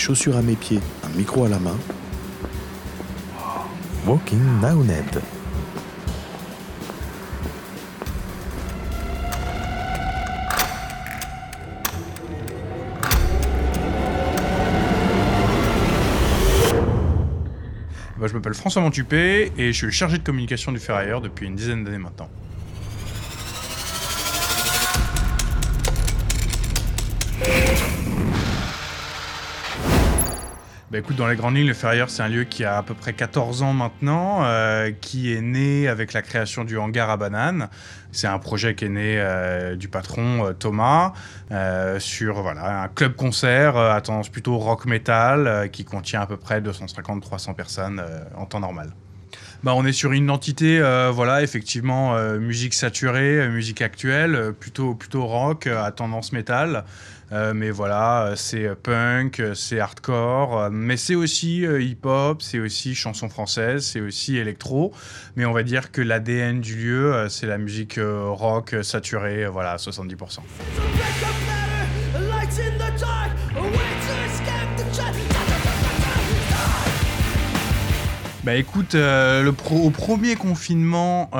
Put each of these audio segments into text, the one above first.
chaussures à mes pieds, un micro à la main. Walking Ned. Bah, je m'appelle François Montupé et je suis le chargé de communication du Ferrailleur depuis une dizaine d'années maintenant. Bah dans les grandes lignes, le Ferrailleur, c'est un lieu qui a à peu près 14 ans maintenant, euh, qui est né avec la création du hangar à bananes. C'est un projet qui est né euh, du patron euh, Thomas sur un club concert à tendance plutôt rock metal qui contient à peu près 250-300 personnes en temps normal. Bah, on est sur une identité, voilà, effectivement, musique saturée, musique actuelle, plutôt, plutôt rock, à tendance métal. Euh, mais voilà, c'est punk, c'est hardcore, mais c'est aussi euh, hip-hop, c'est aussi chanson française, c'est aussi électro. Mais on va dire que l'ADN du lieu, euh, c'est la musique rock saturée, voilà, à 70%. Bah écoute, le au premier confinement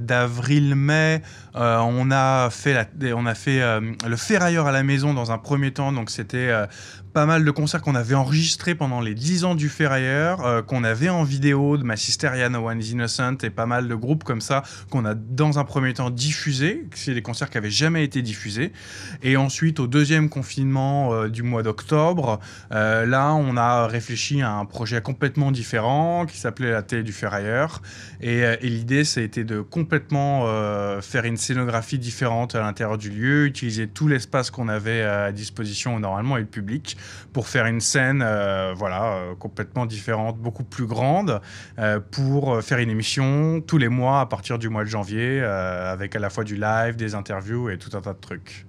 d'avril-mai, euh, on a fait, on a fait euh, le ferrailleur à la maison dans un premier temps, donc c'était euh, pas mal de concerts qu'on avait enregistrés pendant les 10 ans du ferrailleur, qu'on avait en vidéo de ma sister No One is Innocent et pas mal de groupes comme ça qu'on a dans un premier temps diffusés. C'est des concerts qui avaient jamais été diffusés. Et ensuite, au deuxième confinement du mois d'octobre, là, on a réfléchi à un projet complètement différent qui s'appelait la télé du ferrailleur. Et, et l'idée, été de complètement faire une scénographie différente à l'intérieur du lieu, utiliser tout l'espace qu'on avait à disposition normalement et le public pour faire une scène euh, voilà, euh, complètement différente, beaucoup plus grande, euh, pour faire une émission tous les mois à partir du mois de janvier, avec à la fois du live, des interviews et tout un tas de trucs.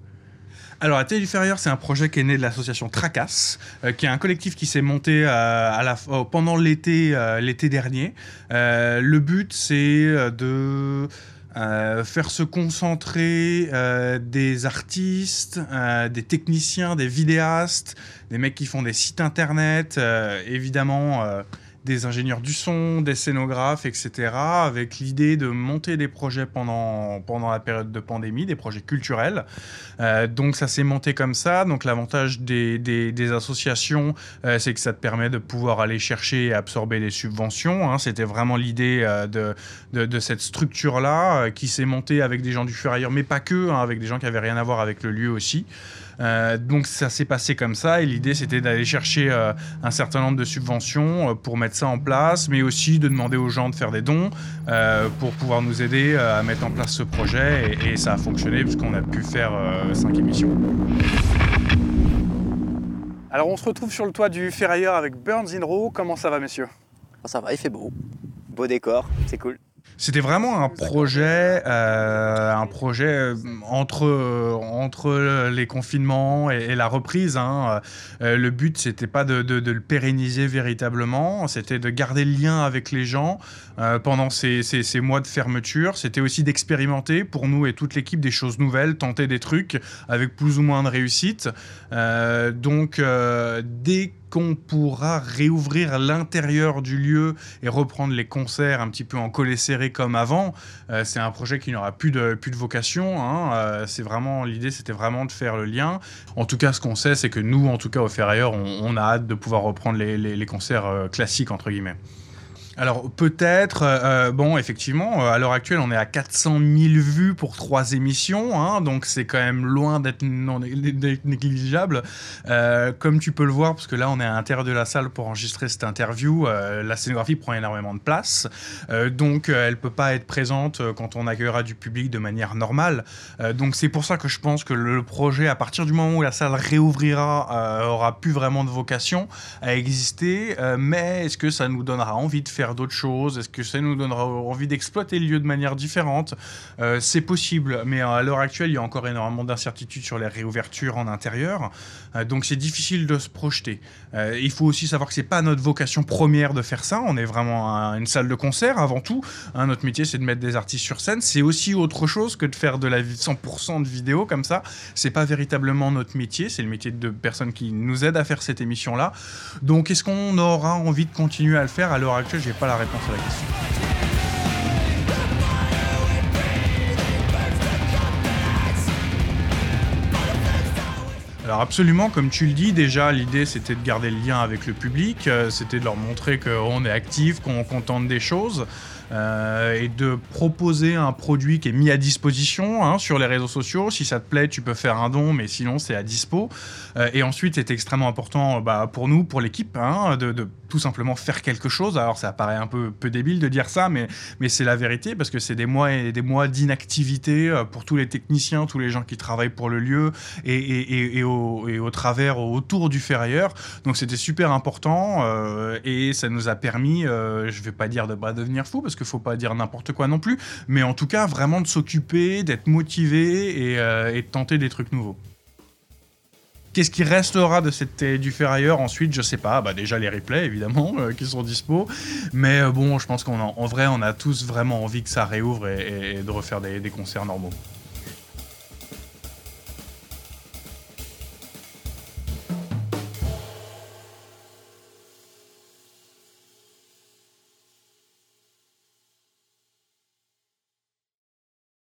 Alors, la Télé c'est un projet qui est né de l'association Tracas, qui est un collectif qui s'est monté la, pendant l'été l'été dernier. le but, c'est de euh, faire se concentrer euh, des artistes, euh, des techniciens, des vidéastes, des mecs qui font des sites internet, évidemment des ingénieurs du son, des scénographes, etc., avec l'idée de monter des projets pendant, pendant la période de pandémie, des projets culturels. Euh, donc ça s'est monté comme ça. Donc l'avantage des, des, associations, euh, c'est que ça te permet de pouvoir aller chercher et absorber des subventions. Hein. C'était vraiment l'idée euh, de, de, cette structure-là qui s'est montée avec des gens du fur mais pas que, hein, avec des gens qui avaient rien à voir avec le lieu aussi. Donc ça s'est passé comme ça et l'idée c'était d'aller chercher un certain nombre de subventions pour mettre ça en place, mais aussi de demander aux gens de faire des dons pour pouvoir nous aider à mettre en place ce projet et, ça a fonctionné puisqu'on a pu faire cinq émissions. Alors on se retrouve sur le toit du ferrailleur avec Burns in Row. Comment ça va messieurs? Ça va, il fait beau. Beau décor, c'est cool. C'était vraiment un projet, euh, un projet euh, entre, euh, entre les confinements et, la reprise. Hein. le but, c'était pas de, de, le pérenniser véritablement, c'était de garder le lien avec les gens pendant ces, ces, ces, mois de fermeture. C'était aussi d'expérimenter pour nous et toute l'équipe des choses nouvelles, tenter des trucs avec plus ou moins de réussite. donc, dès qu'on pourra réouvrir l'intérieur du lieu et reprendre les concerts un petit peu en collé serré comme avant. Euh, c'est un projet qui n'aura plus de, plus de vocation. Hein. Euh, c'est vraiment l'idée, c'était vraiment de faire le lien. En tout cas, ce qu'on sait, c'est que nous, en tout cas au Ferrailleur, on, a hâte de pouvoir reprendre les, les concerts euh, classiques entre guillemets. Alors peut-être, euh, euh, bon, effectivement, euh, à l'heure actuelle, on est à 400 000 vues pour trois émissions, hein, donc c'est quand même loin d'être négligeable. comme tu peux le voir, parce que là, on est à l'intérieur de la salle pour enregistrer cette interview, la scénographie prend énormément de place, donc elle peut pas être présente quand on accueillera du public de manière normale. donc c'est pour ça que je pense que le projet, à partir du moment où la salle réouvrira, aura plus vraiment de vocation à exister. mais est-ce que ça nous donnera envie de faire d'autres choses? Est-ce que ça nous donnera envie d'exploiter le lieu de manière différente? Euh, C'est possible, mais à l'heure actuelle, il y a encore énormément d'incertitudes sur les réouvertures en intérieur, euh, donc c'est difficile de se projeter. Euh, il faut aussi savoir que c'est pas notre vocation première de faire ça. On est vraiment une salle de concert avant tout. Hein, notre métier, c'est de mettre des artistes sur scène. C'est aussi autre chose que de faire de la 100% de vidéo comme ça. C'est pas véritablement notre métier. C'est le métier de personnes qui nous aident à faire cette émission-là. Donc, est-ce qu'on aura envie de continuer à le faire? À l'heure actuelle, j'ai pas la réponse à la question. Alors absolument, comme tu le dis, déjà l'idée c'était de garder le lien avec le public, euh, c'était de leur montrer qu'on est actif, qu'on tente des choses. Euh, et de proposer un produit qui est mis à disposition hein, sur les réseaux sociaux. Si ça te plaît, tu peux faire un don, mais sinon c'est à dispo. Euh, et ensuite, c'est extrêmement important bah, pour nous, pour l'équipe, hein, de, tout simplement faire quelque chose. Alors ça paraît un peu, peu débile de dire ça, mais, mais c'est la vérité parce que c'est des mois et des mois d'inactivité euh, pour tous les techniciens, tous les gens qui travaillent pour le lieu et, et, et, au, et au, travers, autour du ferrailleur. Donc c'était super important euh, et ça nous a permis, euh, je vais pas dire de pas devenir fou parce qu'il faut pas dire n'importe quoi non plus, mais en tout cas vraiment de s'occuper, d'être motivé et, euh, et, de tenter des trucs nouveaux. Qu'est-ce qui restera de cette du ferrailleur ensuite Je sais pas. Bah déjà les replays évidemment euh, qui sont dispo, mais euh, bon, je pense qu'en en vrai on a tous vraiment envie que ça réouvre et, de refaire des concerts normaux.